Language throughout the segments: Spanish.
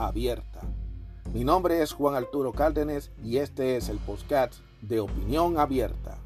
abierta. Mi nombre es Juan Arturo Cárdenas y este es el podcast de Opinión Abierta.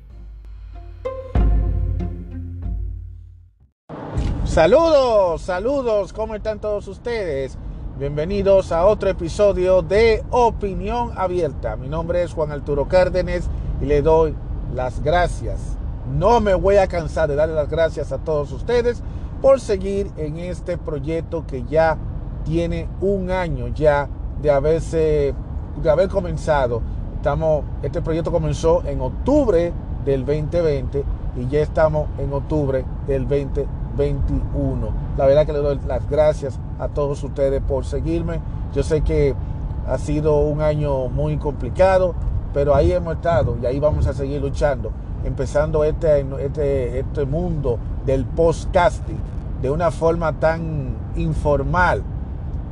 Saludos, saludos, ¿cómo están todos ustedes? Bienvenidos a otro episodio de Opinión Abierta. Mi nombre es Juan Arturo Cárdenas y le doy las gracias. No me voy a cansar de darle las gracias a todos ustedes por seguir en este proyecto que ya tiene un año ya de haberse de haber comenzado. Estamos, este proyecto comenzó en octubre del 2020 y ya estamos en octubre del 2021. La verdad que le doy las gracias a todos ustedes por seguirme. Yo sé que ha sido un año muy complicado, pero ahí hemos estado y ahí vamos a seguir luchando, empezando este, este, este mundo del podcasting de una forma tan informal,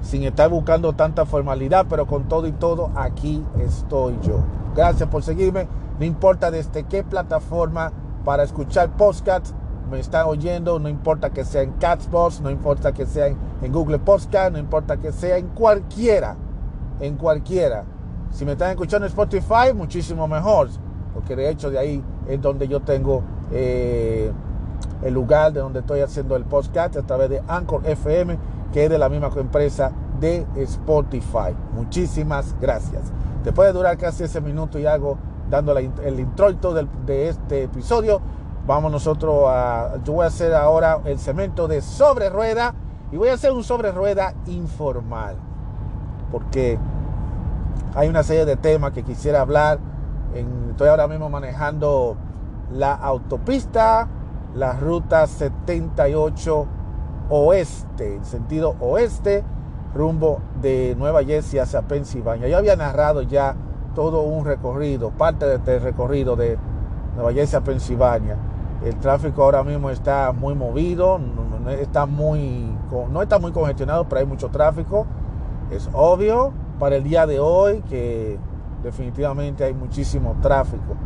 sin estar buscando tanta formalidad, pero con todo y todo, aquí estoy yo. Gracias por seguirme. No importa desde qué plataforma para escuchar podcasts me están oyendo, no importa que sea en Catsbox, no importa que sea en, Google Podcast, no importa que sea en cualquiera, en cualquiera. Si me están escuchando en Spotify, muchísimo mejor, porque de hecho de ahí es donde yo tengo eh, el lugar de donde estoy haciendo el podcast a través de Anchor FM que es de la misma empresa de Spotify. Muchísimas gracias. Después de durar casi ese minuto y algo dando el introito de este episodio, vamos nosotros a... Yo voy a hacer ahora el cemento de sobre rueda y voy a hacer un sobre rueda informal. Porque hay una serie de temas que quisiera hablar. estoy ahora mismo manejando la autopista, la ruta 78 oeste, en sentido oeste, rumbo de Nueva Jersey hacia Pensilvania. Yo había narrado ya todo un recorrido, parte de este recorrido de Nueva Jersey a Pensilvania. El tráfico ahora mismo está muy movido, no, está muy, no está muy congestionado, pero hay mucho tráfico. Es obvio para el día de hoy que definitivamente hay muchísimo tráfico.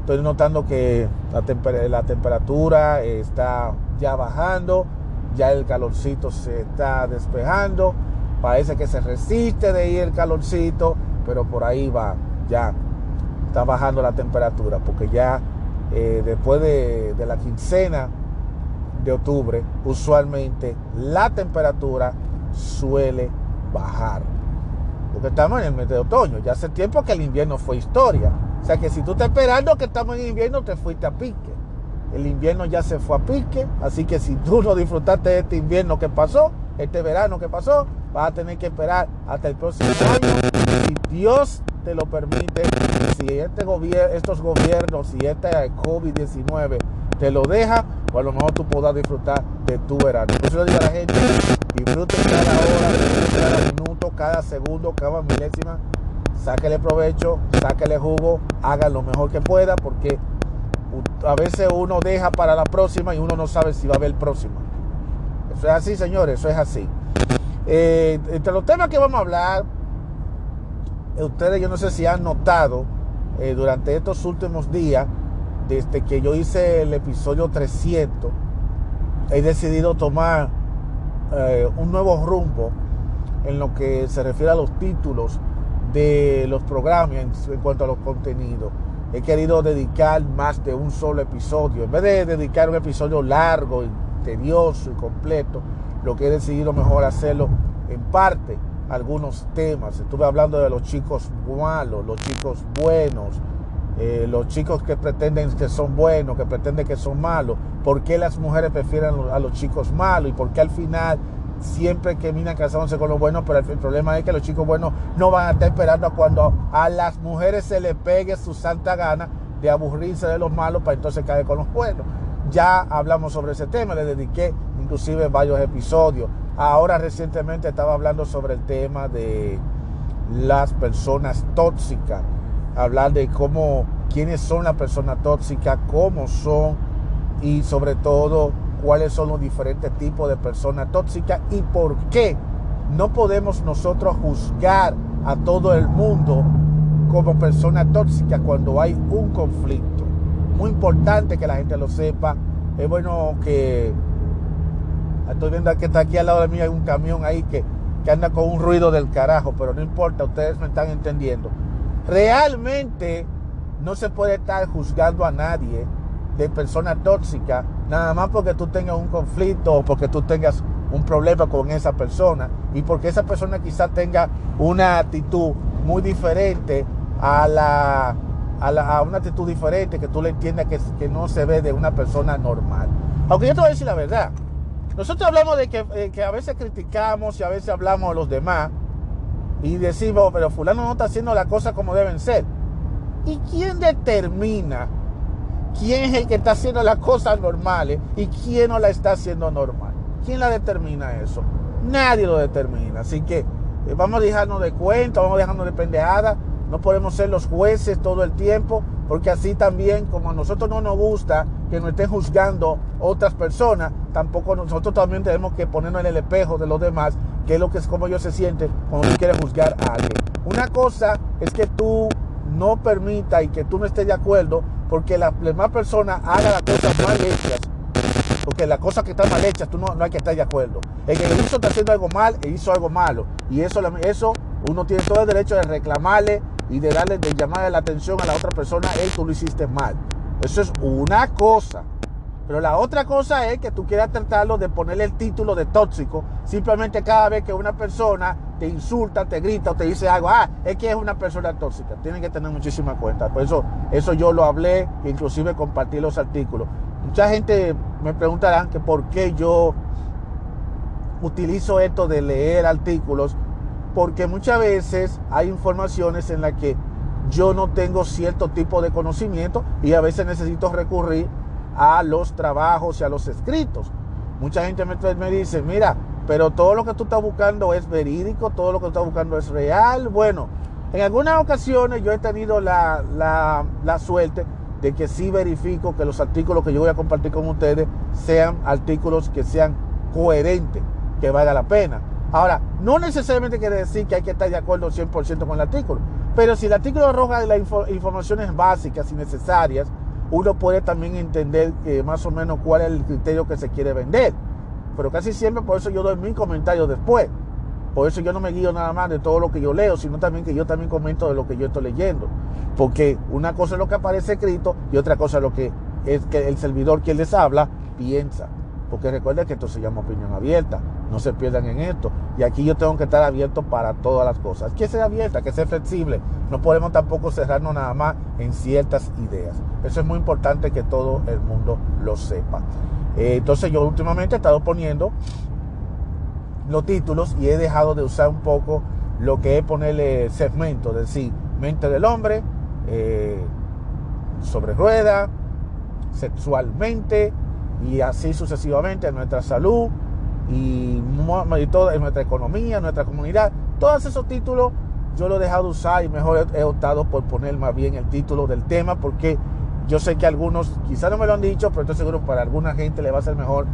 Estoy notando que la, la temperatura está ya bajando ya el calorcito se está despejando, parece que se resiste de ir el calorcito, pero por ahí va, ya está bajando la temperatura, porque ya eh, después de, la quincena de octubre, usualmente la temperatura suele bajar. Porque estamos en el mes de otoño, ya hace tiempo que el invierno fue historia. O sea que si tú estás esperando que estamos en invierno, te fuiste a pique. El invierno ya se fue a pique, así que si tú no disfrutaste de este invierno que pasó, este verano que pasó, vas a tener que esperar hasta el próximo año. Si Dios te lo permite, si este gobierno, estos gobiernos, si este COVID-19 te lo deja, pues a lo mejor tú podrás disfrutar de tu verano. Por eso le digo a la gente, disfruten cada hora, cada minuto, cada segundo, cada milésima, sáquele provecho, sáquele jugo, haga lo mejor que pueda, porque a veces uno deja para la próxima y uno no sabe si va a haber el próximo. Eso es así, señores, eso es así. Eh, entre los temas que vamos a hablar, eh, ustedes yo no sé si han notado eh, durante estos últimos días, desde que yo hice el episodio 300, he decidido tomar un nuevo rumbo en lo que se refiere a los títulos de los programas en cuanto a los contenidos he querido dedicar más de un solo episodio. En vez de dedicar un episodio largo, tedioso y completo, lo que he decidido mejor hacerlo en parte algunos temas. Estuve hablando de los chicos malos, los chicos buenos, eh, los chicos que pretenden que son buenos, que pretenden que son malos, por qué las mujeres prefieren a los chicos malos y por qué al final siempre que terminan casándose con los buenos, pero el, problema es que los chicos buenos no van a estar esperando cuando a las mujeres se les pegue su santa gana de aburrirse de los malos para entonces caer con los buenos. Ya hablamos sobre ese tema, le dediqué inclusive varios episodios. Ahora recientemente estaba hablando sobre el tema de, las personas tóxicas, hablar de cómo, quiénes son las personas tóxicas, cómo son y sobre todo cuáles son los diferentes tipos de personas tóxicas y por qué no podemos nosotros juzgar a todo el mundo como persona tóxica cuando hay un conflicto. Muy importante que la gente lo sepa. Es bueno que estoy viendo que está aquí al lado de mí hay un camión ahí que, que anda con un ruido del carajo, pero no importa, ustedes me están entendiendo. Realmente no se puede estar juzgando a nadie de persona tóxica nada más porque tú tengas un conflicto o porque tú tengas un problema con esa persona y porque esa persona quizás tenga una actitud muy diferente a la, a, una actitud diferente que tú le entiendas que, no se ve de una persona normal. Aunque yo te voy a decir la verdad, nosotros hablamos de que, eh, que a veces criticamos y a veces hablamos de los demás y decimos, pero fulano no está haciendo las cosas como deben ser. ¿Y quién determina quién es el que está haciendo las cosas normales y quién no la está haciendo normal? ¿Quién la determina eso? Nadie lo determina. Así que eh, vamos a dejarnos de cuenta, vamos a dejarnos de pendejada. No podemos ser los jueces todo el tiempo, porque así también, como a nosotros no nos gusta que nos estén juzgando otras personas, tampoco nosotros también tenemos que ponernos en el espejo de los demás, que es lo que es como ellos se sienten cuando tú quieres juzgar a alguien. Una cosa es que tú no permita y que tú no estés de acuerdo porque la demás persona haga las cosas mal hechas porque las cosas que están mal hechas, tú no, no hay que estar de acuerdo. El que hizo está haciendo algo mal e hizo algo malo. Y eso, eso uno tiene todo el derecho de reclamarle y de darle, de llamarle la atención a la otra persona, él tú lo hiciste mal. Eso es una cosa. Pero la otra cosa es que tú quieras tratarlo de ponerle el título de tóxico simplemente cada vez que una persona te insulta, te grita o te dice algo, ah, es que es una persona tóxica. Tienen que tener muchísima cuenta. Por eso, eso yo lo hablé, inclusive compartí los artículos. Mucha gente me preguntará que por qué yo utilizo esto de leer artículos, porque muchas veces hay informaciones en las que yo no tengo cierto tipo de conocimiento y a veces necesito recurrir a los trabajos y a los escritos. Mucha gente me, me dice, mira, pero todo lo que tú estás buscando es verídico, todo lo que tú estás buscando es real. Bueno, en algunas ocasiones yo he tenido la, la, la suerte de que sí verifico que los artículos que yo voy a compartir con ustedes sean artículos que sean coherentes, que valga la pena. Ahora, no necesariamente quiere decir que hay que estar de acuerdo 100% con el artículo, pero si el artículo arroja las informaciones básicas y necesarias, uno puede también entender eh, más o menos cuál es el criterio que se quiere vender. Pero casi siempre por eso yo doy mi comentario después. Por eso yo no me guío nada más de todo lo que yo leo, sino también que yo también comento de lo que yo estoy leyendo. Porque una cosa es lo que aparece escrito y otra cosa es lo que es que el servidor quien les habla piensa. Porque recuerden que esto se llama opinión abierta. No se pierdan en esto. Y aquí yo tengo que estar abierto para todas las cosas. Que sea abierta, que sea flexible. No podemos tampoco cerrarnos nada más en ciertas ideas. Eso es muy importante que todo el mundo lo sepa. Eh, entonces yo últimamente he estado poniendo los títulos y he dejado de usar un poco lo que es ponerle segmento, es decir, mente del hombre, eh, sobre rueda, sexualmente y así sucesivamente en nuestra salud y, todo, en nuestra economía, en nuestra comunidad. Todos esos títulos yo lo he dejado de usar y mejor he, optado por poner más bien el título del tema porque yo sé que algunos quizás no me lo han dicho, pero estoy seguro para alguna gente le va a ser mejor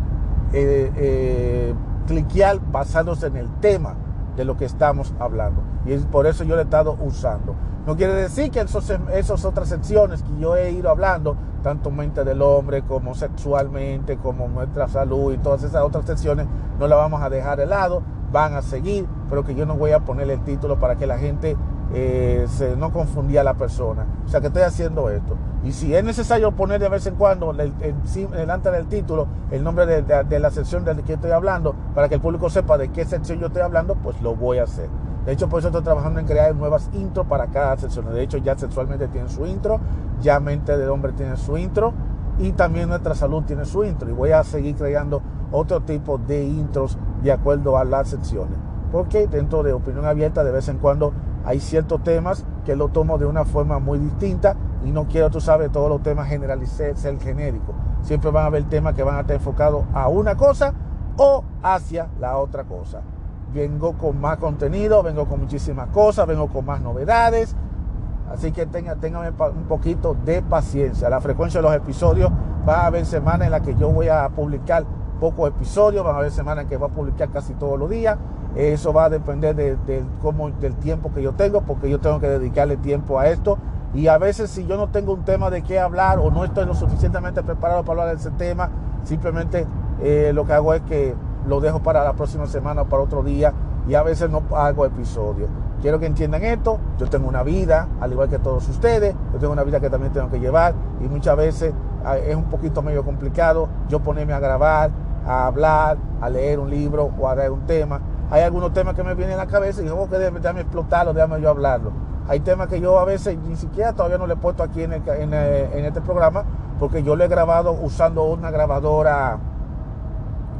eh, eh, cliquear basándose en el tema de lo que estamos hablando. Y es por eso yo lo he estado usando. No quiere decir que esos, esas otras secciones que yo he ido hablando, tanto mente del hombre como sexualmente, como nuestra salud y todas esas otras secciones, no las vamos a dejar de lado, van a seguir, pero que yo no voy a poner el título para que la gente eh, se, no confundía a la persona. O sea que estoy haciendo esto. Y si es necesario poner de vez en cuando el, delante del título el nombre de, la sección de la que estoy hablando, para que el público sepa de qué sección yo estoy hablando, pues lo voy a hacer. De hecho, por eso estoy trabajando en crear nuevas intros para cada sección. De hecho, ya sexualmente tiene su intro, ya mente de hombre tiene su intro y también nuestra salud tiene su intro. Y voy a seguir creando otro tipo de intros de acuerdo a las secciones. Porque dentro de opinión abierta, de vez en cuando hay ciertos temas que lo tomo de una forma muy distinta y no quiero, tú sabes, todos los temas generalizar, ser genérico. Siempre van a haber temas que van a estar enfocados a una cosa o hacia la otra cosa. vengo con más contenido, vengo con muchísimas cosas, vengo con más novedades. Así que tengan, un poquito de paciencia. La frecuencia de los episodios va a haber semanas en las que yo voy a publicar pocos episodios, van a haber semanas en que voy a publicar casi todos los días. Eso va a depender de, cómo, del tiempo que yo tengo, porque yo tengo que dedicarle tiempo a esto. Y a veces si yo no tengo un tema de qué hablar o no estoy lo suficientemente preparado para hablar de ese tema, simplemente eh, lo que hago es que lo dejo para la próxima semana o para otro día y a veces no hago episodios. Quiero que entiendan esto, yo tengo una vida, al igual que todos ustedes, yo tengo una vida que también tengo que llevar y muchas veces ah, es un poquito medio complicado yo ponerme a grabar, a hablar, a leer un libro o a dar un tema. Hay algunos temas que me vienen a la cabeza y digo, que déjame explotarlo, déjame yo hablarlo. Hay temas que yo a veces ni siquiera todavía no le he puesto aquí en, en este programa porque yo lo he grabado usando una grabadora,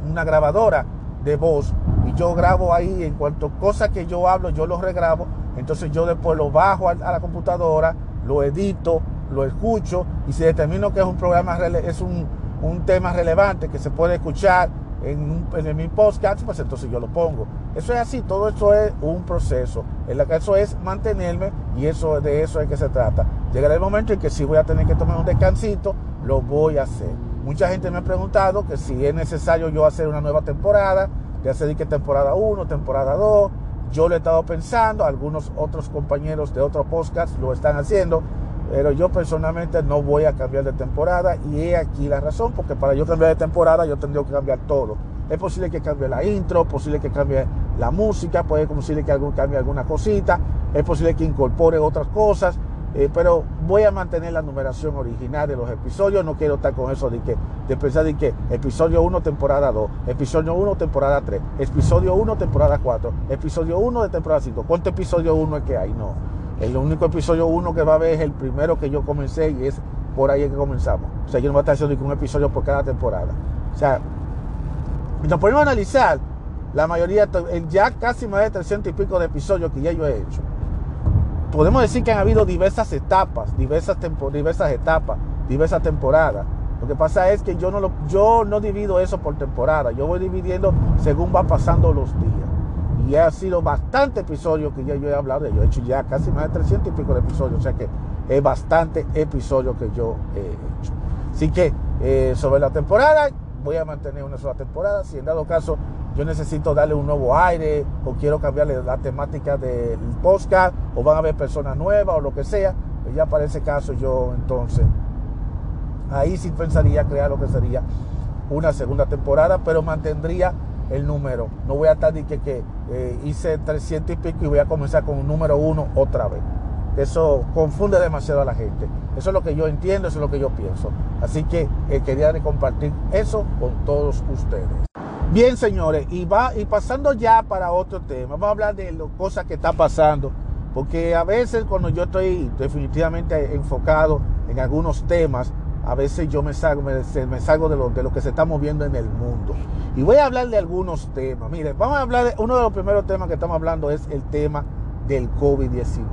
una grabadora de voz y yo grabo ahí en cuanto cosas que yo hablo, yo lo regrabo, entonces yo después lo bajo a, la computadora, lo edito, lo escucho y si determino que es un programa, es un, tema relevante que se puede escuchar en, en, mi podcast, pues entonces yo lo pongo. Eso es así, todo eso es un proceso. Eso es mantenerme y eso de eso es que se trata. Llegará el momento en que si voy a tener que tomar un descansito, lo voy a hacer. Mucha gente me ha preguntado que si es necesario yo hacer una nueva temporada, ya se que temporada 1, temporada 2. Yo lo he estado pensando, algunos otros compañeros de otros podcasts lo están haciendo, pero yo personalmente no voy a cambiar de temporada y he aquí la razón, porque para yo cambiar de temporada yo tendría que cambiar todo. Es posible que cambie la intro, posible que cambie la música, puede posible que cambie alguna cosita, es posible que incorpore otras cosas, eh, pero voy a mantener la numeración original de los episodios. No quiero estar con eso de que de pensar de que episodio 1, temporada 2, episodio 1, temporada 3, episodio 1, temporada 4, episodio 1 de temporada 5. ¿Cuánto episodio 1 es que hay? No. El único episodio 1 que va a haber es el primero que yo comencé y es por ahí que comenzamos. O sea, yo no voy a estar haciendo un episodio por cada temporada. O sea, nos ponemos a analizar la mayoría, ya casi más de 300 y pico de episodios que ya yo he hecho podemos decir que han habido diversas etapas, diversas, diversas etapas, diversas temporadas. Lo que pasa es que yo no, lo, yo no divido eso por temporada, yo voy dividiendo según va pasando los días. Y ha sido bastante episodios que ya yo he hablado, yo he hecho ya casi más de 300 y pico de episodios, o sea que es bastante episodios que yo he hecho. Así que eh, sobre la temporada, voy a mantener una sola temporada, si en dado caso yo necesito darle un nuevo aire o quiero cambiarle la temática del podcast o van a haber personas nuevas o lo que sea, pues ya para ese caso yo entonces ahí sí pensaría crear lo que sería una segunda temporada, pero mantendría el número. No voy a estar de que, eh, hice 300 y pico y voy a comenzar con un número uno otra vez. Eso confunde demasiado a la gente. Eso es lo que yo entiendo, eso es lo que yo pienso. Así que eh, quería compartir eso con todos ustedes. Bien, señores, y va y pasando ya para otro tema, vamos a hablar de las cosas que está pasando, porque a veces cuando yo estoy definitivamente enfocado en algunos temas, a veces yo me salgo, me, salgo de, lo, de lo que se está moviendo en el mundo. Y voy a hablar de algunos temas. Mire, vamos a hablar de uno de los primeros temas que estamos hablando es el tema del COVID-19.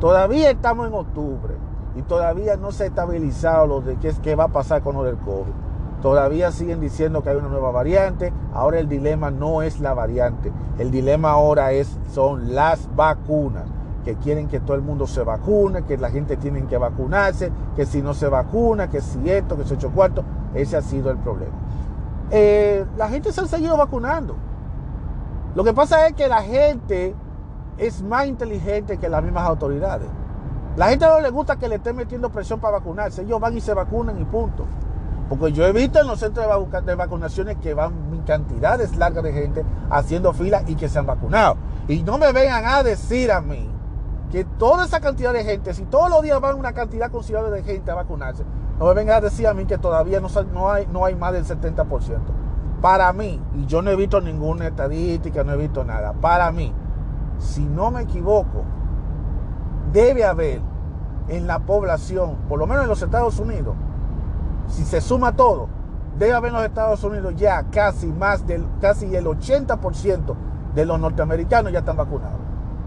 Todavía estamos en octubre y todavía no se ha estabilizado lo de qué, qué va a pasar con lo del COVID. Todavía siguen diciendo que hay una nueva variante. Ahora el dilema no es la variante. El dilema ahora es, son las vacunas. Que quieren que todo el mundo se vacune, que la gente tiene que vacunarse, que si no se vacuna, que si esto, que se ocho cuartos. Ese ha sido el problema. Eh, la gente se ha seguido vacunando. Lo que pasa es que la gente es más inteligente que las mismas autoridades. La gente no le gusta que le estén metiendo presión para vacunarse. Ellos van y se vacunan y punto. Porque yo he visto en los centros de vacunaciones que van cantidades largas de gente haciendo fila y que se han vacunado. Y no me vengan a decir a mí que toda esa cantidad de gente, si todos los días van una cantidad considerable de gente a vacunarse, no me vengan a decir a mí que todavía no, no, hay, no hay más del 70%. Para mí, y yo no he visto ninguna estadística, no he visto nada, para mí, si no me equivoco, debe haber en la población, por lo menos en los Estados Unidos, si se suma todo, debe haber en los Estados Unidos ya casi más del casi el 80% de los norteamericanos ya están vacunados.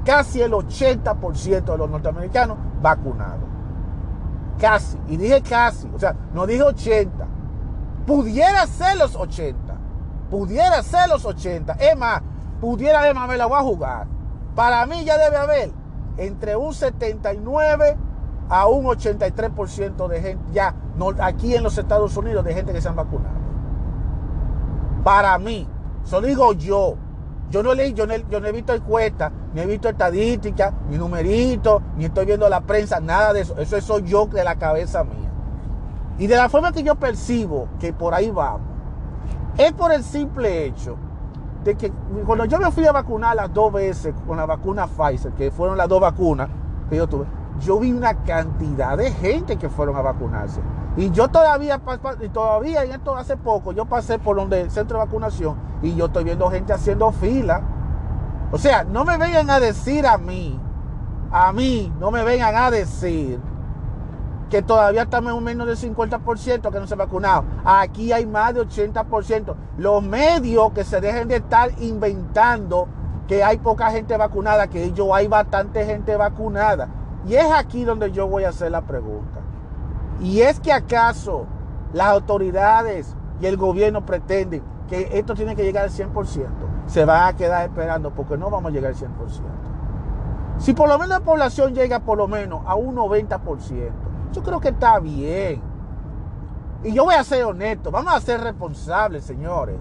Casi el 80% de los norteamericanos vacunados. Casi. Y dije casi. O sea, no dije 80. Pudiera ser los 80. Pudiera ser los 80. Es más, pudiera de me la voy a jugar. Para mí ya debe haber entre un 79 a un 83% de gente, ya no, aquí en los Estados Unidos, de gente que se han vacunado. Para mí, eso digo yo. Yo no, leí, yo, no, yo no he visto encuestas, ni he visto estadísticas, ni numeritos, ni estoy viendo la prensa, nada de eso. Eso soy yo de la cabeza mía. Y de la forma que yo percibo que por ahí vamos, es por el simple hecho de que cuando yo me fui a vacunar las dos veces con la vacuna Pfizer, que fueron las dos vacunas que yo tuve, yo vi una cantidad de gente que fueron a vacunarse. Y yo todavía, todavía en esto hace poco, yo pasé por donde el centro de vacunación y yo estoy viendo gente haciendo fila. O sea, no me vengan a decir a mí, a mí, no me vengan a decir que todavía estamos en menos del 50% que no se ha vacunado. Aquí hay más de 80%. Los medios que se dejen de estar inventando que hay poca gente vacunada, que yo hay bastante gente vacunada. Y es aquí donde yo voy a hacer la pregunta. Y es que acaso las autoridades y el gobierno pretenden que esto tiene que llegar al 100%. Se van a quedar esperando porque no vamos a llegar al 100%. Si por lo menos la población llega por lo menos a un 90%, yo creo que está bien. Y yo voy a ser honesto, vamos a ser responsables, señores.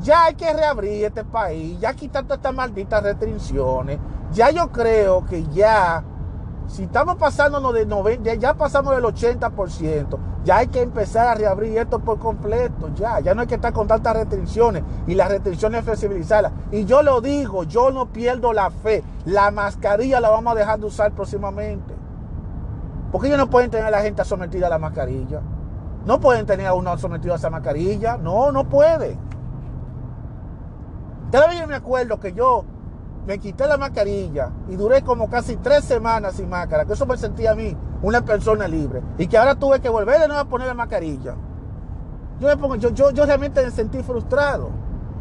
Ya hay que reabrir este país, ya quitar todas estas malditas restricciones. Ya yo creo que ya si estamos pasándonos de 90, ya pasamos del 80%, ya hay que empezar a reabrir esto por completo, ya, ya no hay que estar con tantas restricciones y las restricciones flexibilizarlas. Y yo lo digo, yo no pierdo la fe, la mascarilla la vamos a dejar de usar próximamente. Porque ellos no pueden tener a la gente sometida a la mascarilla. No pueden tener a uno sometido a esa mascarilla. No, no pueden. Todavía me acuerdo que yo me quité la mascarilla y duré como casi tres semanas sin máscara, que eso me sentía a mí una persona libre. Y que ahora tuve que volver de nuevo a poner la mascarilla. Yo, me pongo, yo, yo, yo realmente me sentí frustrado.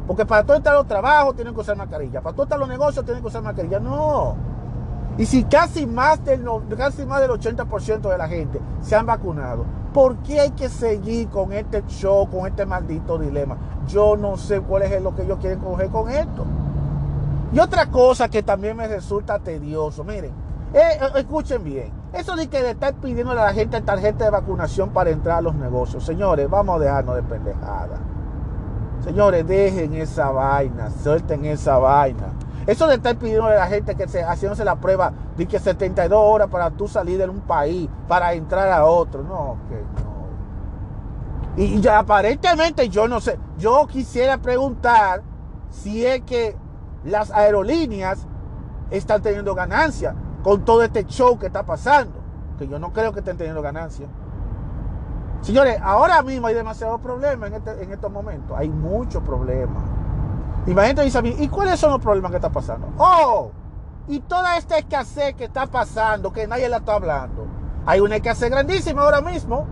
Porque para todo estar los trabajos tienen que usar mascarilla. Para todo estar los negocios tienen que usar mascarilla. No. Y si casi más del, casi más del 80% de la gente se han vacunado, ¿por qué hay que seguir con este show, con este maldito dilema? Yo no sé cuál es lo que ellos quieren coger con esto. Y otra cosa que también me resulta tedioso, miren, eh, eh, escuchen bien, eso de que de estar pidiendo a la gente tarjeta de vacunación para entrar a los negocios, señores, vamos a dejarnos de pendejada. Señores, dejen esa vaina, suelten esa vaina. Eso de estar pidiendo a la gente que se haciéndose la prueba de que 72 horas para tú salir de un país, para entrar a otro, no, que no. Y, y aparentemente yo no sé, yo quisiera preguntar si es que las aerolíneas están teniendo ganancia con todo este show que está pasando. Que yo no creo que estén teniendo ganancia. Señores, ahora mismo hay demasiados problemas en, este, en estos momentos. Hay muchos problemas. Dice a mí, ¿y cuáles son los problemas que están pasando? ¡Oh! Y toda esta escasez que está pasando, que nadie la está hablando. Hay una escasez grandísima ahora mismo.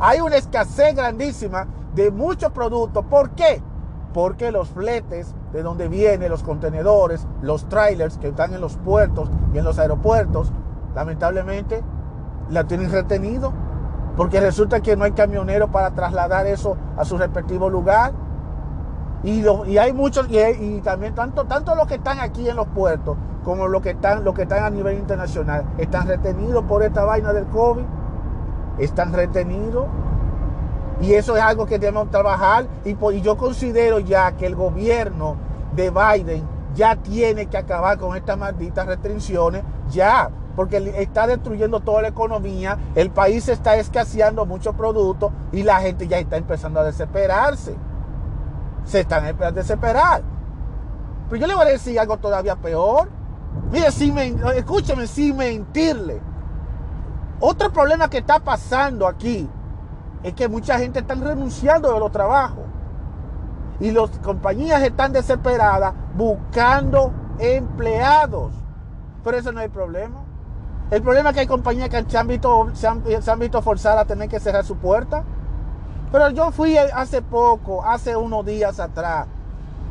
Hay una escasez grandísima de muchos productos. ¿Por qué? Porque los fletes de donde vienen los contenedores, los trailers que están en los puertos y en los aeropuertos, lamentablemente la tienen retenido. Porque resulta que no hay camionero para trasladar eso a su respectivo lugar. Y, y hay muchos, y, también tanto, tanto los que están aquí en los puertos como los que están, los que están a nivel internacional, están retenidos por esta vaina del COVID. Están retenidos. Y eso es algo que debemos trabajar. Y, yo considero ya que el gobierno de Biden ya tiene que acabar con estas malditas restricciones. Ya porque está destruyendo toda la economía, el país está escaseando muchos productos y la gente ya está empezando a desesperarse. Se están empezando a desesperar. Pero yo le voy a decir algo todavía peor. Mire, si me, escúcheme, sin mentirle. Otro problema que está pasando aquí es que mucha gente está renunciando de los trabajos. Y las compañías están desesperadas buscando empleados. Pero eso no es el problema. El problema es que hay compañías que se han visto, se han, visto forzadas a tener que cerrar su puerta. Pero yo fui hace poco, hace unos días atrás.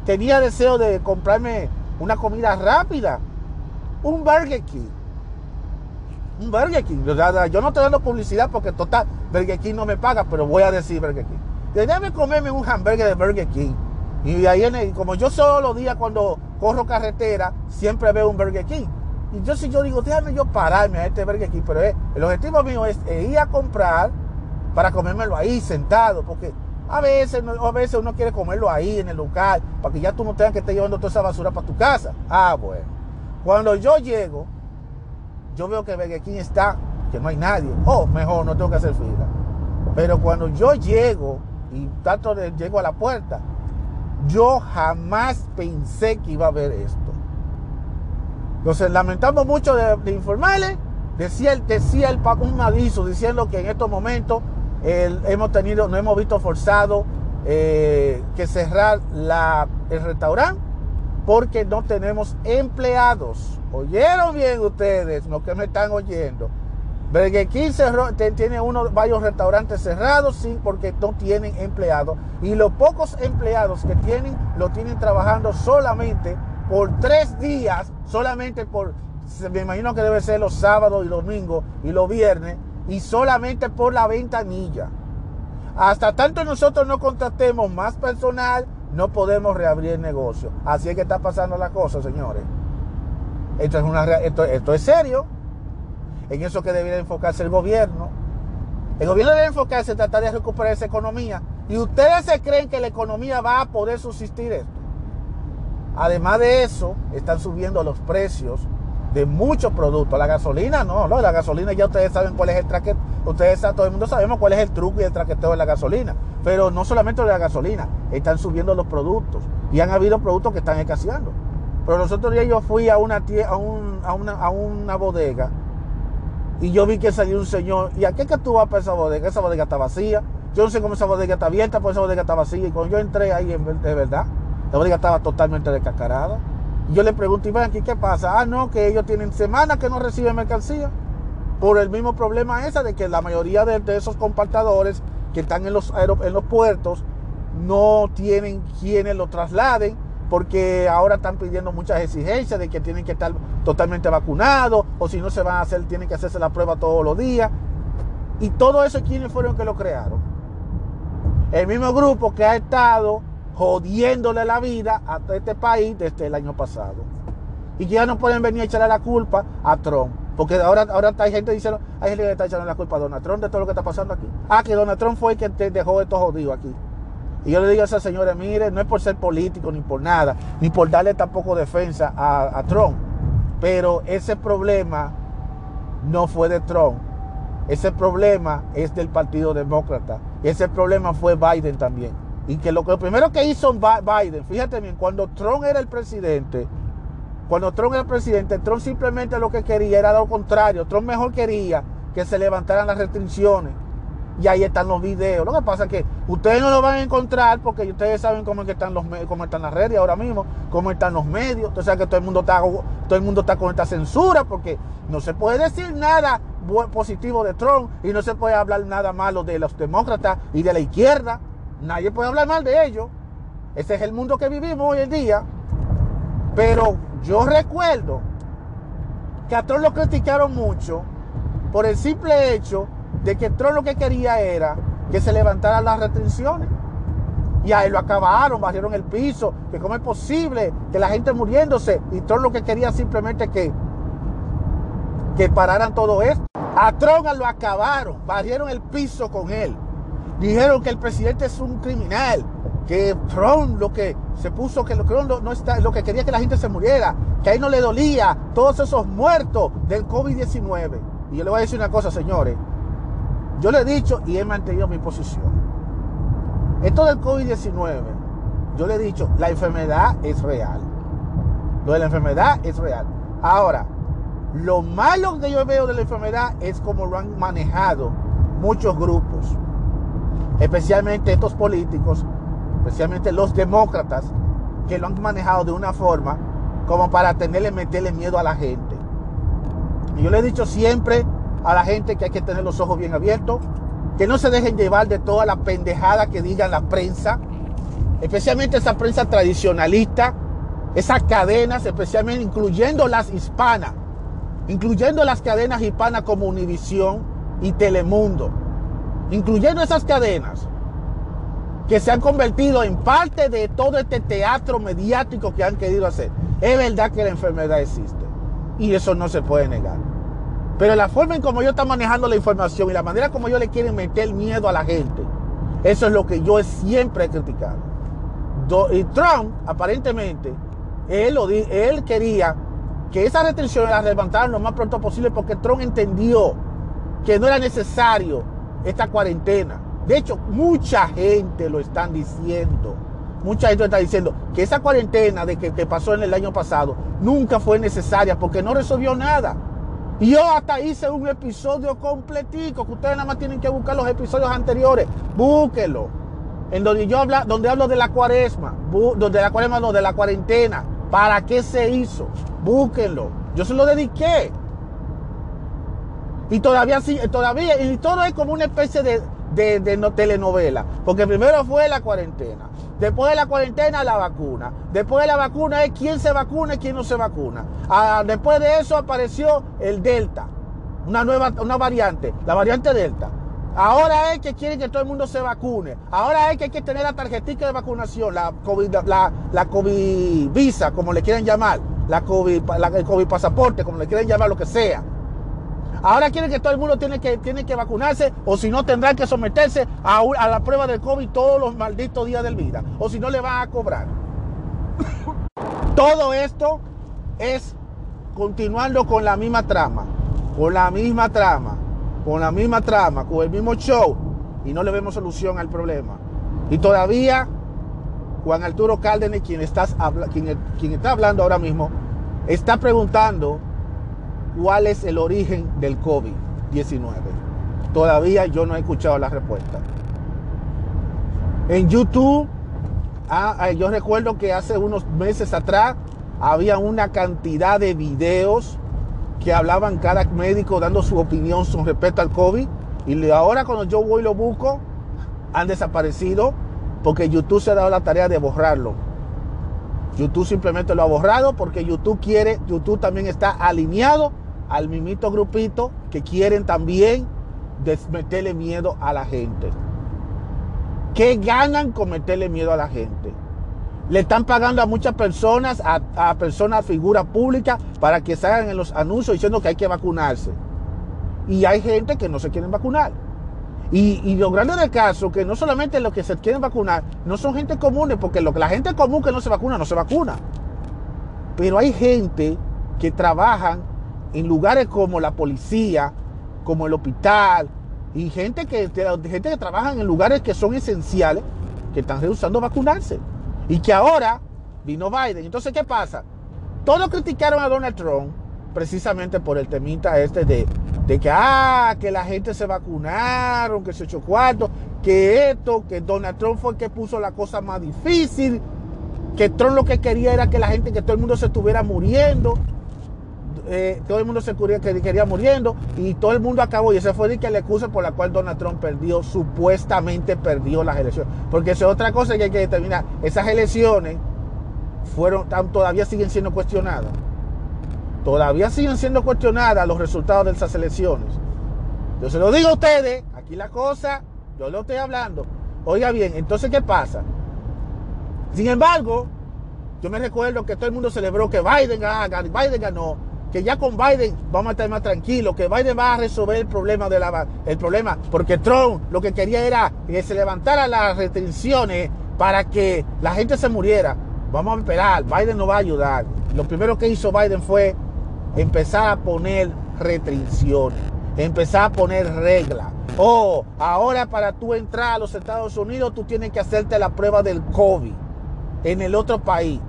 Tenía deseo de comprarme una comida rápida. Un Burger King Burger King. Yo no estoy dando publicidad porque total, Burger King no me paga, pero voy a decir Burger King. Déjame comerme un hamburger de Burger King. Y ahí, en como yo solo los días cuando, corro carretera, siempre veo un Burger King. Y yo si yo digo, déjame yo pararme a este Burger King, pero el objetivo mío es ir a comprar para comérmelo ahí sentado, porque a veces, a veces uno quiere comerlo ahí en el local, para que ya tú no tengas que estar llevando toda esa basura para tu casa. Ah, bueno. Cuando yo llego, yo veo que Burger está, que no hay nadie. Oh, mejor, no tengo que hacer fila. Pero cuando yo llego y tanto de, llego a la puerta, yo jamás pensé que iba a ver esto. Entonces, lamentamos mucho de, informarles. Decía, decía el, un aviso diciendo que en estos momentos hemos tenido, no hemos visto forzado eh, que cerrar la, el restaurante porque no tenemos empleados. ¿Oyeron bien ustedes, los que me están oyendo? Burger tiene uno, varios restaurantes cerrados, sí, porque no tienen empleados. Y los pocos empleados que tienen, lo tienen trabajando solamente por tres días, solamente por, me imagino que debe ser los sábados y domingos y los viernes, y solamente por la ventanilla. Hasta tanto nosotros no contratemos más personal, no podemos reabrir el negocio. Así es que está pasando la cosa, señores. Esto es, una, esto, esto es serio en eso que debería enfocarse el gobierno. El gobierno debe enfocarse en tratar de recuperar esa economía. Y ustedes se creen que la economía va a poder subsistir esto. Además de eso, están subiendo los precios de muchos productos. La gasolina, no, no, la gasolina ya ustedes saben cuál es el traqueteo. Ustedes, todo el mundo sabemos cuál es el truco y el traqueteo de la gasolina. Pero no solamente de la gasolina, están subiendo los productos. Y han habido productos que están escaseando. Pero los otros días yo fui a una, a, una, a una bodega y yo vi que salió un señor. ¿Y a qué que tú vas para esa bodega? Esa bodega está vacía. Yo no sé cómo esa bodega está abierta, pero esa bodega está vacía. Y cuando yo entré ahí, de verdad, la bodega estaba totalmente descascarada. Yo le pregunto, aquí, ¿qué pasa? Ah, no, que ellos tienen semanas que no reciben mercancía. Por el mismo problema esa de que la mayoría de, esos compartadores que están en los, en puertos no tienen quienes lo trasladen porque ahora están pidiendo muchas exigencias de que tienen que estar totalmente vacunados o si no se van a hacer, tienen que hacerse la prueba todos los días. Y todo eso, ¿quiénes fueron que lo crearon? El mismo grupo que ha estado jodiéndole la vida a este país desde el año pasado. Y ya no pueden venir a echarle la culpa a Trump. Porque ahora, ahora hay gente diciendo, hay gente que está echando la culpa a Donald Trump de todo lo que está pasando aquí. Ah, que Donald Trump fue el que dejó esto jodido aquí. Y yo le digo a esa señora, mire, no es por ser político ni por nada, ni por darle tampoco defensa a, Trump, pero ese problema no fue de Trump. Ese problema es del Partido Demócrata. Ese problema fue Biden también. Y que lo, lo primero que hizo Biden, fíjate bien, cuando Trump era el presidente, cuando Trump era el presidente, Trump simplemente lo que quería era lo contrario. Trump mejor quería que se levantaran las restricciones y ahí están los videos. Lo que pasa es que ustedes no lo van a encontrar porque ustedes saben cómo, que están, los, cómo están las redes ahora mismo, cómo están los medios. Entonces, que todo el, mundo está, todo el mundo está con esta censura porque no se puede decir nada positivo de Trump y no se puede hablar nada malo de los demócratas y de la izquierda. Nadie puede hablar mal de ellos. Ese es el mundo que vivimos hoy en día. Pero yo recuerdo que a Trump lo criticaron mucho por el simple hecho de que Trump lo que quería era que se levantaran las restricciones. Y ahí lo acabaron, barrieron el piso, que cómo es posible que la gente muriéndose. Y Trump lo que quería simplemente que, que pararan todo esto. A Trump lo acabaron, barrieron el piso con él. Dijeron que el presidente es un criminal, que Trump lo que se puso, que lo, no, no está, lo que quería que la gente se muriera, que a él no le dolía todos esos muertos del COVID-19. Y yo le voy a decir una cosa, señores, yo le he dicho y he mantenido mi posición. Esto del COVID-19, yo le he dicho, la enfermedad es real. Lo de la enfermedad es real. Ahora, lo malo que yo veo de la enfermedad es como lo han manejado muchos grupos, especialmente estos políticos, especialmente los demócratas, que lo han manejado de una forma como para tenerle, meterle miedo a la gente. Y yo le he dicho siempre a la gente que hay que tener los ojos bien abiertos, que no se dejen llevar de toda la pendejada que diga la prensa, especialmente esa prensa tradicionalista, esas cadenas, especialmente incluyendo las hispanas, incluyendo las cadenas hispanas como Univisión y Telemundo, incluyendo esas cadenas que se han convertido en parte de todo este teatro mediático que han querido hacer. Es verdad que la enfermedad existe y eso no se puede negar. Pero la forma en como yo está manejando la información y la manera como yo le quieren meter miedo a la gente, eso es lo que yo siempre he criticado. y Trump, aparentemente, él, él quería que esas restricciones las levantaran lo más pronto posible porque Trump entendió que no era necesario esta cuarentena. De hecho, mucha gente lo están diciendo. Mucha gente está diciendo que esa cuarentena de que, que pasó en el año pasado nunca fue necesaria porque no resolvió nada. Y yo hasta hice un episodio completico, que ustedes nada más tienen que buscar los episodios anteriores. Búsquelo. En donde yo hablo, donde hablo de la cuaresma, donde la cuaresma no, de la cuarentena. ¿Para qué se hizo? Búsquenlo. Yo se lo dediqué. Y todavía sí, todavía, y todo es como una especie de, de, telenovela. Porque primero fue la cuarentena. Después de la cuarentena, la vacuna. Después de la vacuna es quién se vacuna y quién no se vacuna. Ah, después de eso apareció el Delta. Una nueva una variante, la variante Delta. Ahora es que quieren que todo el mundo se vacune. Ahora es que hay que tener la tarjetita de vacunación, la COVID, la, la COVID visa, como le quieran llamar, la COVID, la, el COVID pasaporte, como le quieran llamar, lo que sea. Ahora quieren que todo el mundo tiene que, tiene que vacunarse o si no tendrán que someterse a, a la prueba del COVID todos los malditos días del vida. O si no le van a cobrar. Todo esto es continuando con la misma trama. Con la misma trama. Con la misma trama. Con el mismo show. Y no le vemos solución al problema. Y todavía Juan Arturo Cárdenas, quien, estás, quien, quien está hablando ahora mismo, está preguntando cuál es el origen del COVID-19. Todavía yo no he escuchado la respuesta. En YouTube, ah, ah, yo recuerdo que hace unos meses atrás había una cantidad de videos que hablaban cada médico dando su opinión con respecto al COVID. Y ahora cuando yo voy y lo busco, han desaparecido porque YouTube se ha dado la tarea de borrarlo. YouTube simplemente lo ha borrado porque YouTube quiere, YouTube también está alineado al mimito grupito que quieren también meterle miedo a la gente. ¿Qué ganan con meterle miedo a la gente? Le están pagando a muchas personas, a, personas, figuras públicas, para que salgan en los anuncios diciendo que hay que vacunarse. Y hay gente que no se quieren vacunar. Y, y, lo grande del caso, que no solamente los que se quieren vacunar, no son gente comunes, porque la gente común que no se vacuna, no se vacuna. Pero hay gente que trabajan en lugares como la policía, como el hospital, y gente que, gente que trabaja en lugares que son esenciales, que están rehusando vacunarse. Y que ahora vino Biden. Entonces, ¿qué pasa? Todos criticaron a Donald Trump precisamente por el temita este de, de que, ah, que la gente se vacunaron, que se echó cuarto, que esto, que Donald Trump fue el que puso la cosa más difícil, que Trump lo que quería era que la gente, que todo el mundo se estuviera muriendo. Eh, todo el mundo se quería, que quería muriendo y todo el mundo acabó. Y ese fue le excusa por la cual Donald Trump perdió, supuestamente perdió las elecciones. Porque eso es otra cosa que hay que determinar. Esas elecciones fueron, todavía siguen siendo cuestionadas. Todavía siguen siendo cuestionadas los resultados de esas elecciones. Yo se lo digo a ustedes, aquí la cosa, yo lo estoy hablando. Oiga bien, entonces, ¿qué pasa? Sin embargo, yo me recuerdo que todo el mundo celebró que Biden, Biden ganó que ya con Biden vamos a estar más tranquilos, que Biden va a resolver el problema de la el problema, porque Trump lo que quería era que se levantaran las restricciones para que la gente se muriera. Vamos a esperar, Biden no va a ayudar. Lo primero que hizo Biden fue empezar a poner restricciones, empezar a poner reglas. Oh, ahora para tú entrar a los Estados Unidos tú tienes que hacerte la prueba del COVID en el otro país.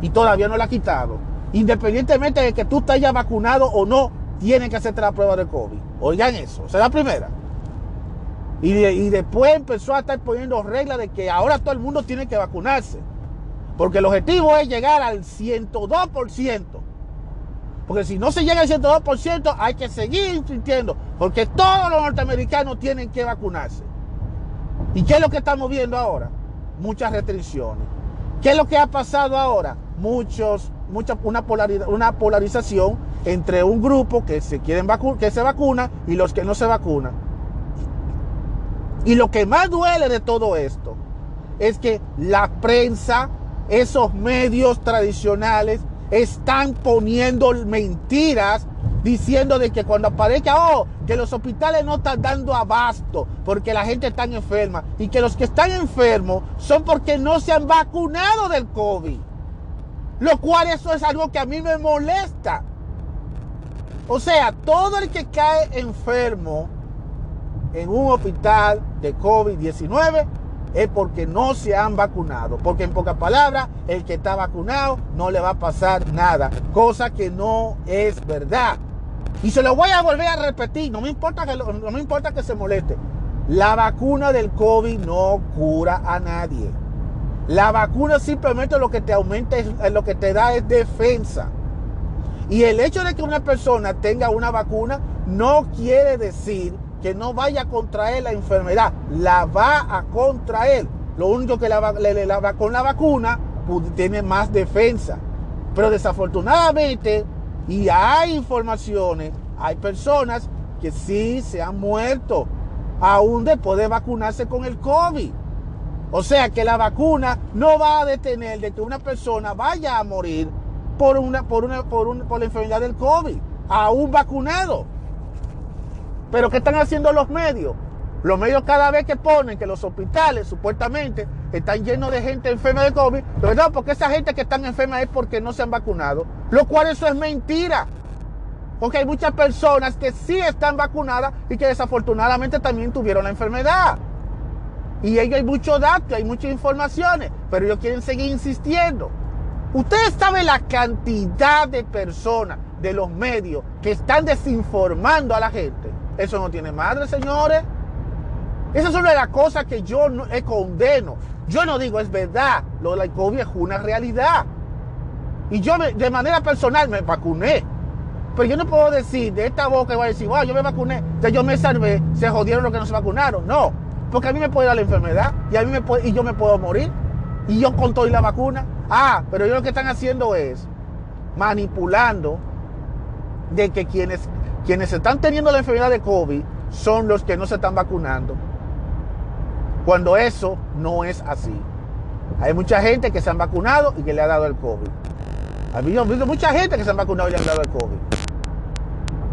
Y todavía no la ha quitado. Independientemente de que tú te hayas vacunado o no, tienen que hacerte la prueba de COVID. Oigan eso, esa es la primera. Y, y después empezó a estar poniendo reglas de que ahora todo el mundo tiene que vacunarse. Porque el objetivo es llegar al 102%. Porque si no se llega al 102%, hay que seguir insistiendo. Porque todos los norteamericanos tienen que vacunarse. ¿Y qué es lo que estamos viendo ahora? Muchas restricciones. ¿Qué es lo que ha pasado ahora? Muchos mucha, una, una polarización entre un grupo que se, quieren que se vacuna y los que no se vacunan. Y lo que más duele de todo esto es que la prensa, esos medios tradicionales, están poniendo mentiras diciendo de que cuando aparezca, oh, que los hospitales no están dando abasto porque la gente está enferma y que los que están enfermos son porque no se han vacunado del COVID. Lo cual eso es algo que a mí me molesta. O sea, todo el que cae enfermo en un hospital de COVID-19 es porque no se han vacunado. Porque en pocas palabras, el que está vacunado no le va a pasar nada. Cosa que no es verdad. Y se lo voy a volver a repetir. No me importa que, no me importa que se moleste. La vacuna del COVID no cura a nadie. La vacuna simplemente lo que te aumenta, es, lo que te da es defensa. Y el hecho de que una persona tenga una vacuna no quiere decir que no vaya a contraer la enfermedad. La va a contraer. Lo único que la, le, con la vacuna tiene más defensa. Pero desafortunadamente, y hay informaciones, hay personas que sí se han muerto aún después de vacunarse con el COVID. O sea que la vacuna no va a detener de que una persona vaya a morir por, una, por, una, por, por la enfermedad del COVID, aún vacunado. Pero ¿qué están haciendo los medios? Los medios cada vez que ponen que los hospitales supuestamente están llenos de gente enferma de COVID, ¿verdad? Porque esa gente que están enferma es porque no se han vacunado, lo cual eso es mentira. Porque hay muchas personas que sí están vacunadas y que desafortunadamente también tuvieron la enfermedad. Y ahí hay muchos datos, hay muchas informaciones, pero ellos quieren seguir insistiendo. Ustedes saben la cantidad de personas de los medios que están desinformando a la gente. Eso no tiene madre, señores. Esa es una de las cosas que yo no, eh, condeno. Yo no digo, es verdad, lo de la COVID es una realidad. Y yo de manera personal me vacuné. Pero yo no puedo decir de esta boca, voy a decir, wow, yo me vacuné, ya yo me salvé, se jodieron los que no se vacunaron. No, porque a mí me puede dar la enfermedad y, a mí me y yo me puedo morir. Y yo con todo y la vacuna. Ah, pero ellos lo que están haciendo es manipulando de que quienes, quienes están teniendo la enfermedad de COVID son los que no se están vacunando. Cuando eso no es así. Hay mucha gente que se han vacunado y que le ha dado el COVID. Ha habido mucha gente que se han vacunado y le han dado el COVID.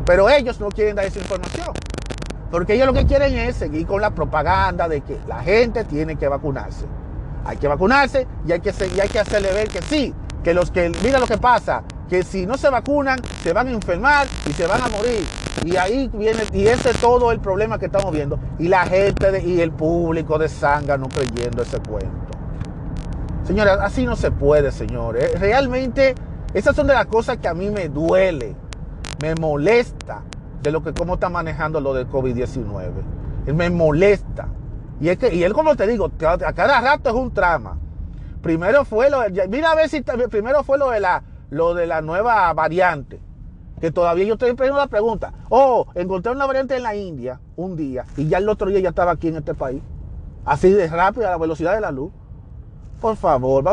Pero ellos no quieren dar esa información. Porque ellos lo que quieren es seguir con la propaganda de que la gente tiene que vacunarse. Hay que vacunarse y hay que, hacerle ver que sí, que los que, mira lo que pasa, que si no se vacunan, se van a enfermar y se van a morir. Y ahí viene, y ese es todo el problema que estamos viendo. Y la gente y el público de Sanga no creyendo ese cuento. Señores, así no se puede, señores. Realmente, esas son de las cosas que a mí me duele, me molesta de lo que cómo está manejando lo del COVID-19. Me molesta. Y es que, y él, como te digo, a cada rato es un trama. Primero fue lo, mira a ver si primero fue lo de la, lo de la nueva variante. Que todavía yo estoy esperando la pregunta. Oh, encontré una variante en la India un día y ya el otro día ya estaba aquí en este país. Así de rápido, a la velocidad de la luz. Por favor,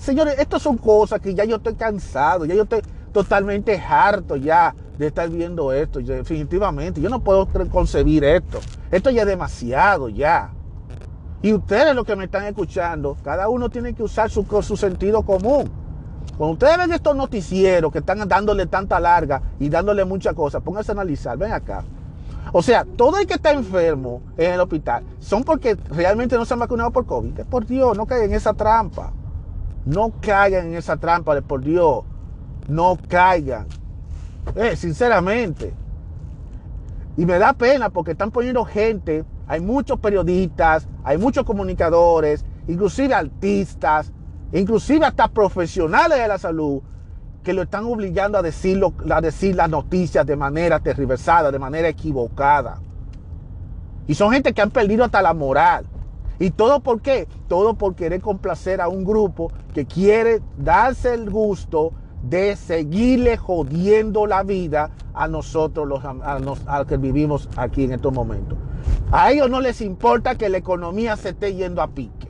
señores, estas son cosas que ya yo estoy cansado, ya yo estoy totalmente harto ya de estar viendo esto. definitivamente, yo no puedo concebir esto. Esto ya es demasiado ya. Y ustedes los que me están escuchando, cada uno tiene que usar su, su sentido común. Cuando ustedes ven estos noticieros que están dándole tanta larga y dándole muchas cosas, pónganse a analizar, ven acá. O sea, todo el que está enfermo en el hospital son porque realmente no se han vacunado por COVID. Por Dios, no caigan en esa trampa. No caigan en esa trampa, por Dios. No caigan. Eh, sinceramente. Y me da pena porque están poniendo gente, hay muchos periodistas, hay muchos comunicadores, inclusive artistas, inclusive hasta profesionales de la salud, que lo están obligando a, decirlo, a decir las noticias de manera tergiversada, de manera equivocada. Y son gente que han perdido hasta la moral. ¿Y todo por qué? Todo por querer complacer a un grupo que quiere darse el gusto de seguirle jodiendo la vida a nosotros, los, a, que vivimos aquí en estos momentos. A ellos no les importa que la economía se esté yendo a pique.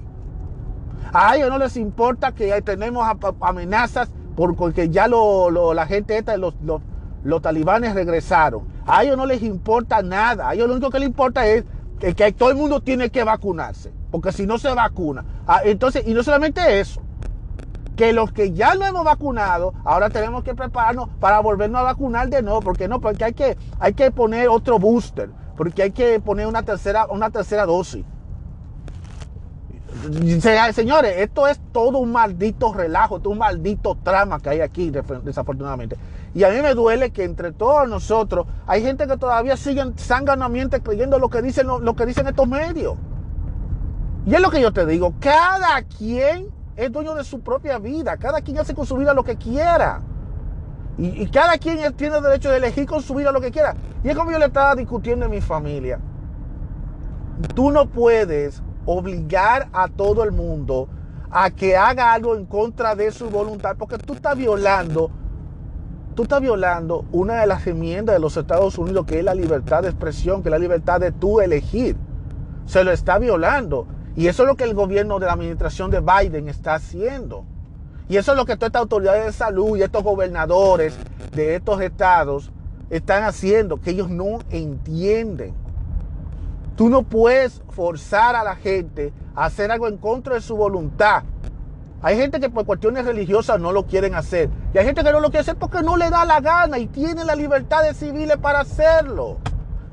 A ellos no les importa que tenemos amenazas porque ya lo, la gente esta, los, los, talibanes regresaron. A ellos no les importa nada. A ellos lo único que les importa es que, que todo el mundo tiene que vacunarse. Porque si no se vacuna. Ah, entonces, y no solamente eso que los que ya no hemos vacunado, ahora tenemos que prepararnos para volvernos a vacunar de nuevo. ¿Por qué no? Porque hay que, hay que poner otro booster, porque hay que poner una tercera, una tercera dosis. Señores, esto es todo un maldito relajo, todo un maldito trama que hay aquí, desafortunadamente. Y a mí me duele que entre todos nosotros hay gente que todavía sigue sanganamente creyendo lo que dicen, lo, que dicen estos medios. Y es lo que yo te digo, cada quien es dueño de su propia vida, cada quien hace con su vida lo que quiera. Y, cada quien tiene derecho de elegir con su vida lo que quiera. Y es como yo le estaba discutiendo en mi familia. Tú no puedes obligar a todo el mundo a que haga algo en contra de su voluntad, porque tú estás violando, tú estás violando una de las enmiendas de los Estados Unidos, que es la libertad de expresión, que es la libertad de tú elegir. Se lo está violando. Y eso es lo que el gobierno de la administración de Biden está haciendo. Y eso es lo que todas estas autoridades de salud y estos gobernadores de estos estados están haciendo, que ellos no entienden. Tú no puedes forzar a la gente a hacer algo en contra de su voluntad. Hay gente que por cuestiones religiosas no lo quieren hacer. Y hay gente que no lo quiere hacer porque no le da la gana y tiene la libertad de civiles para hacerlo.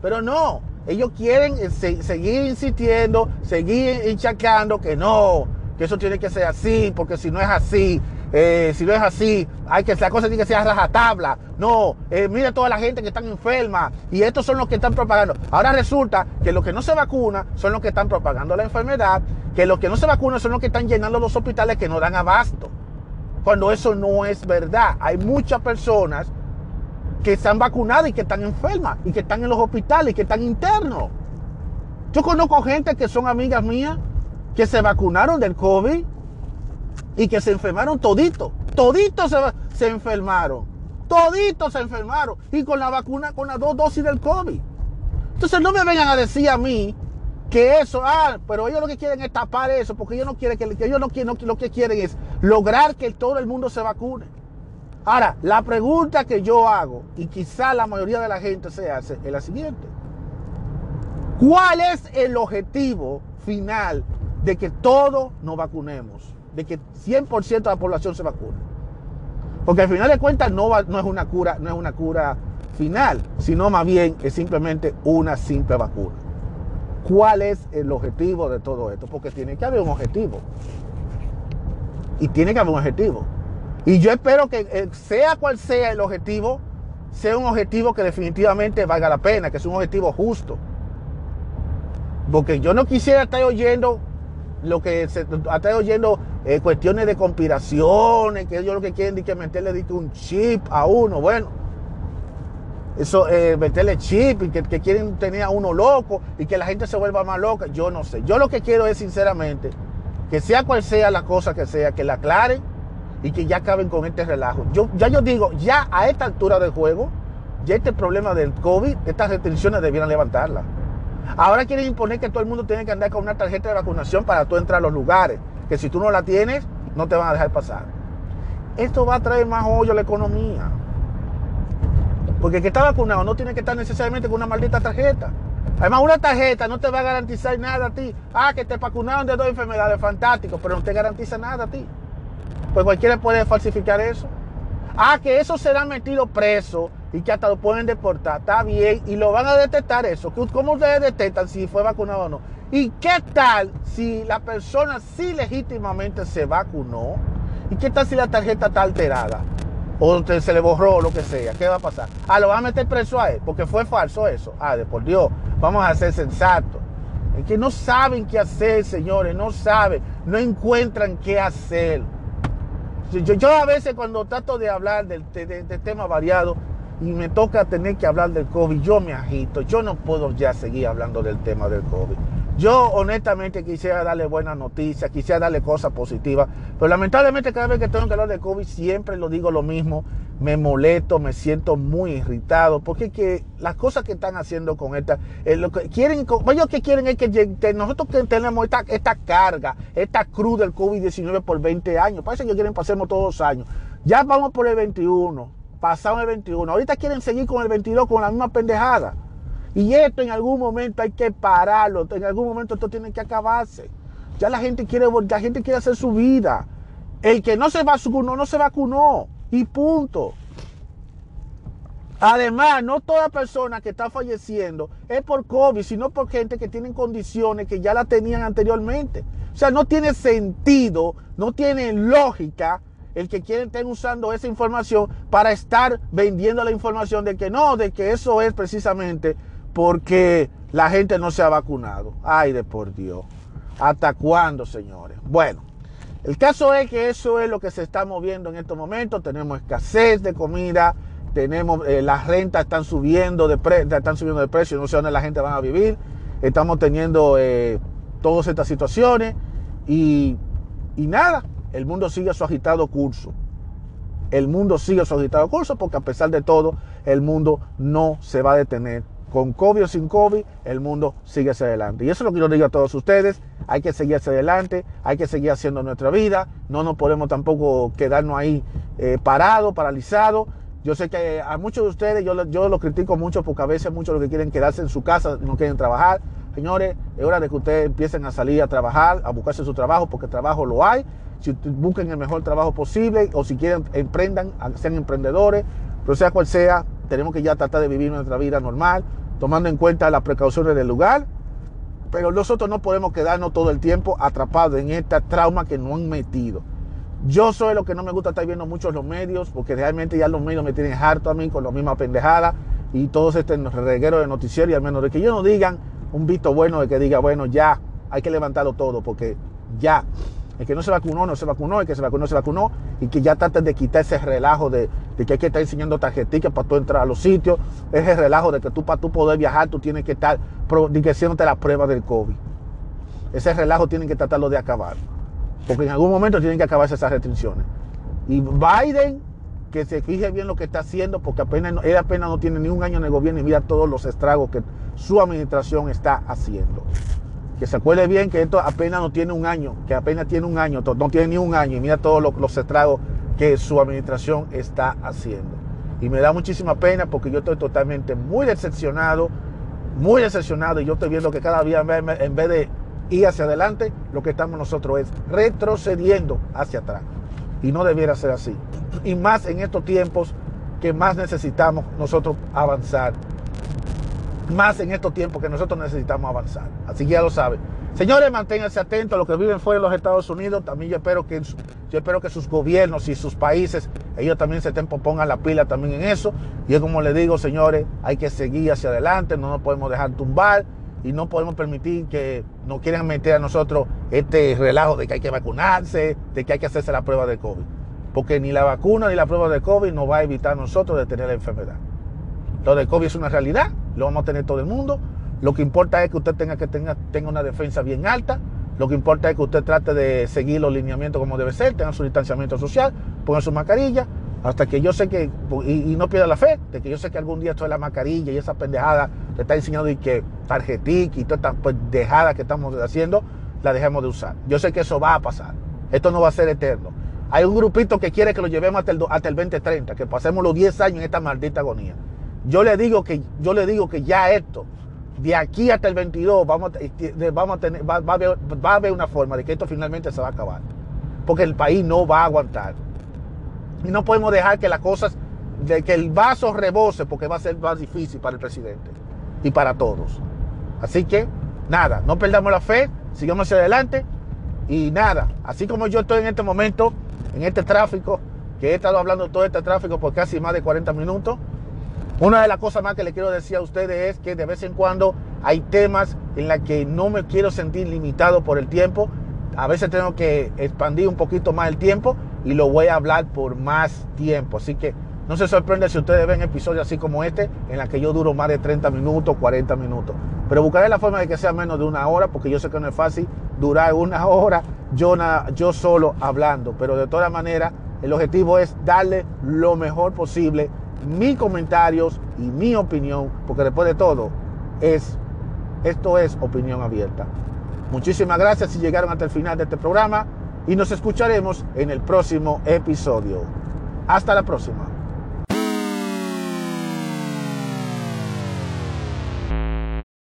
Pero no, ellos quieren eh, seguir insistiendo, seguir hinchacando que no, que eso tiene que ser así, porque si no es así, eh, si no es así, hay que la cosa tiene que ser rajatabla. No, eh, mira toda la gente que están enferma y estos son los que están propagando. Ahora resulta que los que no se vacunan son los que están propagando la enfermedad, que los que no se vacunan son los que están llenando los hospitales que no dan abasto. Cuando eso no es verdad. Hay muchas personas que están vacunadas y que están enfermas y que están en los hospitales y que están internos. Yo conozco gente que son amigas mías que se vacunaron del COVID y que se enfermaron toditos. Toditos se, se enfermaron. Toditos se enfermaron. Y con la vacuna, con las dos dosis del COVID. Entonces no me vengan a decir a mí que eso, ah, pero ellos lo que quieren es tapar eso, porque ellos no quieren que, ellos no quieren, lo que quieren es lograr que todo el mundo se vacune. Ahora, la pregunta que yo hago, y quizá la mayoría de la gente se hace, es la siguiente. ¿Cuál es el objetivo final de que todos nos vacunemos? de que 100% de la población se vacune. Porque al final de cuentas no, no, es una cura, no es una cura final, sino más bien es simplemente una simple vacuna. ¿Cuál es el objetivo de todo esto? Porque tiene que haber un objetivo. Y tiene que haber un objetivo. Y yo espero que eh, sea cual sea el objetivo, sea un objetivo que definitivamente valga la pena, que sea un objetivo justo. Porque yo no quisiera estar oyendo lo que se está oyendo eh, cuestiones de conspiraciones, que ellos lo que quieren es que meterle un chip a uno. Bueno, eso, eh, meterle chip y que, quieren tener a uno loco y que la gente se vuelva más loca. Yo no sé. Yo lo que quiero es, sinceramente, que sea cual sea la cosa que sea, que la aclaren y que ya acaben con este relajo. Yo, ya yo digo, ya a esta altura del juego, ya este problema del COVID, estas restricciones debieran levantarla. Ahora quieren imponer que todo el mundo tiene que andar con una tarjeta de vacunación para tú entrar a los lugares que si tú no la tienes, no te van a dejar pasar. Esto va a traer más hoyo a la economía. Porque el que está vacunado no tiene que estar necesariamente con una maldita tarjeta. Además, una tarjeta no te va a garantizar nada a ti. Ah, que te vacunaron de dos enfermedades, fantástico, pero no te garantiza nada a ti. Pues cualquiera puede falsificar eso. Ah, que eso será metido preso y que hasta lo pueden deportar. Está bien, y lo van a detectar eso. ¿Cómo ustedes detectan si fue vacunado o no? ¿Y qué tal si la persona sí legítimamente se vacunó? ¿Y qué tal si la tarjeta está alterada? O se le borró lo que sea. ¿Qué va a pasar? Ah, lo van a meter preso a él porque fue falso eso. Ah, de por Dios, vamos a ser sensatos. Es que no saben qué hacer, señores, no saben, no encuentran qué hacer. Yo, a veces cuando trato de hablar del de, de tema variado y me toca tener que hablar del COVID, yo me agito, yo no puedo ya seguir hablando del tema del COVID. Yo honestamente quisiera darle buenas noticias, quisiera darle cosas positivas, pero lamentablemente cada vez que tengo que hablar de COVID siempre lo digo lo mismo, me molesto, me siento muy irritado, porque que las cosas que están haciendo con esta, eh, lo que quieren, ellos que quieren es que nosotros que tenemos esta, carga, esta cruz del COVID-19 por 20 años, parece que quieren pasarnos todos los años. Ya vamos por el 21, pasamos el 21, ahorita quieren seguir con el 22 con la misma pendejada. Y esto en algún momento hay que pararlo, en algún momento esto tiene que acabarse. Ya la gente quiere, la gente quiere hacer su vida. El que no se vacunó, no se vacunó. Y punto. Además, no toda persona que está falleciendo es por COVID, sino por gente que tiene condiciones que ya la tenían anteriormente. O sea, no tiene sentido, no tiene lógica el que quieren estar usando esa información para estar vendiendo la información de que no, de que eso es precisamente porque la gente no se ha vacunado. Ay, de por Dios. ¿Hasta cuándo, señores? Bueno, el caso es que eso es lo que se está moviendo en estos momentos. Tenemos escasez de comida tenemos eh, las rentas están subiendo de están subiendo de precio, no sé dónde la gente va a vivir. Estamos teniendo eh, todas estas situaciones y, y nada, el mundo sigue su agitado curso. El mundo sigue su agitado curso porque a pesar de todo, el mundo no se va a detener. Con COVID o sin COVID, el mundo sigue hacia adelante. Y eso es lo que yo digo a todos ustedes. Hay que seguir hacia adelante, hay que seguir haciendo nuestra vida. No nos podemos tampoco quedarnos ahí eh, parados, paralizados. Yo sé que a muchos de ustedes yo, yo los critico mucho porque a veces muchos lo que quieren quedarse en su casa, no quieren trabajar. Señores, es hora de que ustedes empiecen a salir a trabajar, a buscarse su trabajo, porque trabajo lo hay. Si busquen el mejor trabajo posible o si quieren emprendan, sean emprendedores, pero sea cual sea, tenemos que ya tratar de vivir nuestra vida normal, tomando en cuenta las precauciones del lugar. Pero nosotros no podemos quedarnos todo el tiempo atrapados en esta trauma que nos han metido. Yo soy lo que no me gusta estar viendo mucho los medios, porque realmente ya los medios me tienen harto a mí con la misma pendejada y todos este reguero de noticiero y al menos de que ellos no digan un visto bueno de que diga, bueno, ya hay que levantarlo todo, porque ya, el que no se vacunó, no se vacunó, el que se vacunó, se vacunó, y que ya traten de quitar ese relajo de, que hay que estar enseñando tarjetas para tú entrar a los sitios, ese relajo de que tú para tú poder viajar, tú tienes que estar haciéndote la prueba del COVID. Ese relajo tienen que tratarlo de acabar. Porque en algún momento tienen que acabarse esas restricciones. Y Biden, que se fije bien lo que está haciendo, porque apenas, él apenas no tiene ni un año en el gobierno y mira todos los estragos que su administración está haciendo. Que se acuerde bien que esto apenas no tiene un año, que apenas tiene un año, no tiene ni un año y mira todos los, estragos que su administración está haciendo. Y me da muchísima pena porque yo estoy totalmente muy decepcionado, muy decepcionado y yo estoy viendo que cada día en vez de y hacia adelante, lo que estamos nosotros es retrocediendo hacia atrás. Y no debiera ser así. Y más en estos tiempos que más necesitamos nosotros avanzar. Más en estos tiempos que nosotros necesitamos avanzar. Así que ya lo saben. Señores, manténganse atentos a los que viven fuera de los Estados Unidos. También yo espero que sus gobiernos y sus países, ellos también se pongan la pila también en eso. Y es como les digo, señores, hay que seguir hacia adelante, no nos podemos dejar tumbar y no podemos permitir que nos quieran meter a nosotros este relajo de que hay que vacunarse, de que hay que hacerse la prueba de COVID. Porque ni la vacuna ni la prueba de COVID nos va a evitar a nosotros de tener la enfermedad. Lo de COVID es una realidad, lo vamos a tener todo el mundo. Lo que importa es que usted tenga que tenga, tenga una defensa bien alta. Lo que importa es que usted trate de seguir los lineamientos como debe ser, tenga su distanciamiento social, ponga su mascarilla, hasta que yo sé que, y, no pierda la fe, de que yo sé que algún día esto de la mascarilla y esa pendejada te está enseñando y que tarjetic y toda esta pendejada que estamos haciendo, la dejemos de usar. Yo sé que eso va a pasar. Esto no va a ser eterno. Hay un grupito que quiere que lo llevemos hasta el, hasta el 2030, que pasemos los 10 años en esta maldita agonía. Yo le digo que, yo le digo que ya esto, de aquí hasta el 22, vamos, vamos a tener, va, a haber, va a haber una forma de que esto finalmente se va a acabar. Porque el país no va a aguantar. Y no podemos dejar que las cosas, de que el vaso rebose, porque va a ser más difícil para el presidente y para todos. Así que, nada, no perdamos la fe, sigamos hacia adelante y nada, así como yo estoy en este momento, en este tráfico, que he estado hablando todo este tráfico por casi más de 40 minutos, una de las cosas más que le quiero decir a ustedes es que de vez en cuando hay temas en los que no me quiero sentir limitado por el tiempo. A veces tengo que expandir un poquito más el tiempo y lo voy a hablar por más tiempo. Así que no se sorprende si ustedes ven episodios así como este, en la que yo duro más de 30 minutos, 40 minutos. Pero buscaré la forma de que sea menos de una hora, porque yo sé que no es fácil durar una hora yo, yo solo hablando. Pero de todas maneras, el objetivo es darle lo mejor posible mis comentarios y mi opinión, porque después de todo, es, esto es opinión abierta. Muchísimas gracias si llegaron hasta el final de este programa y nos escucharemos en el próximo episodio. Hasta la próxima.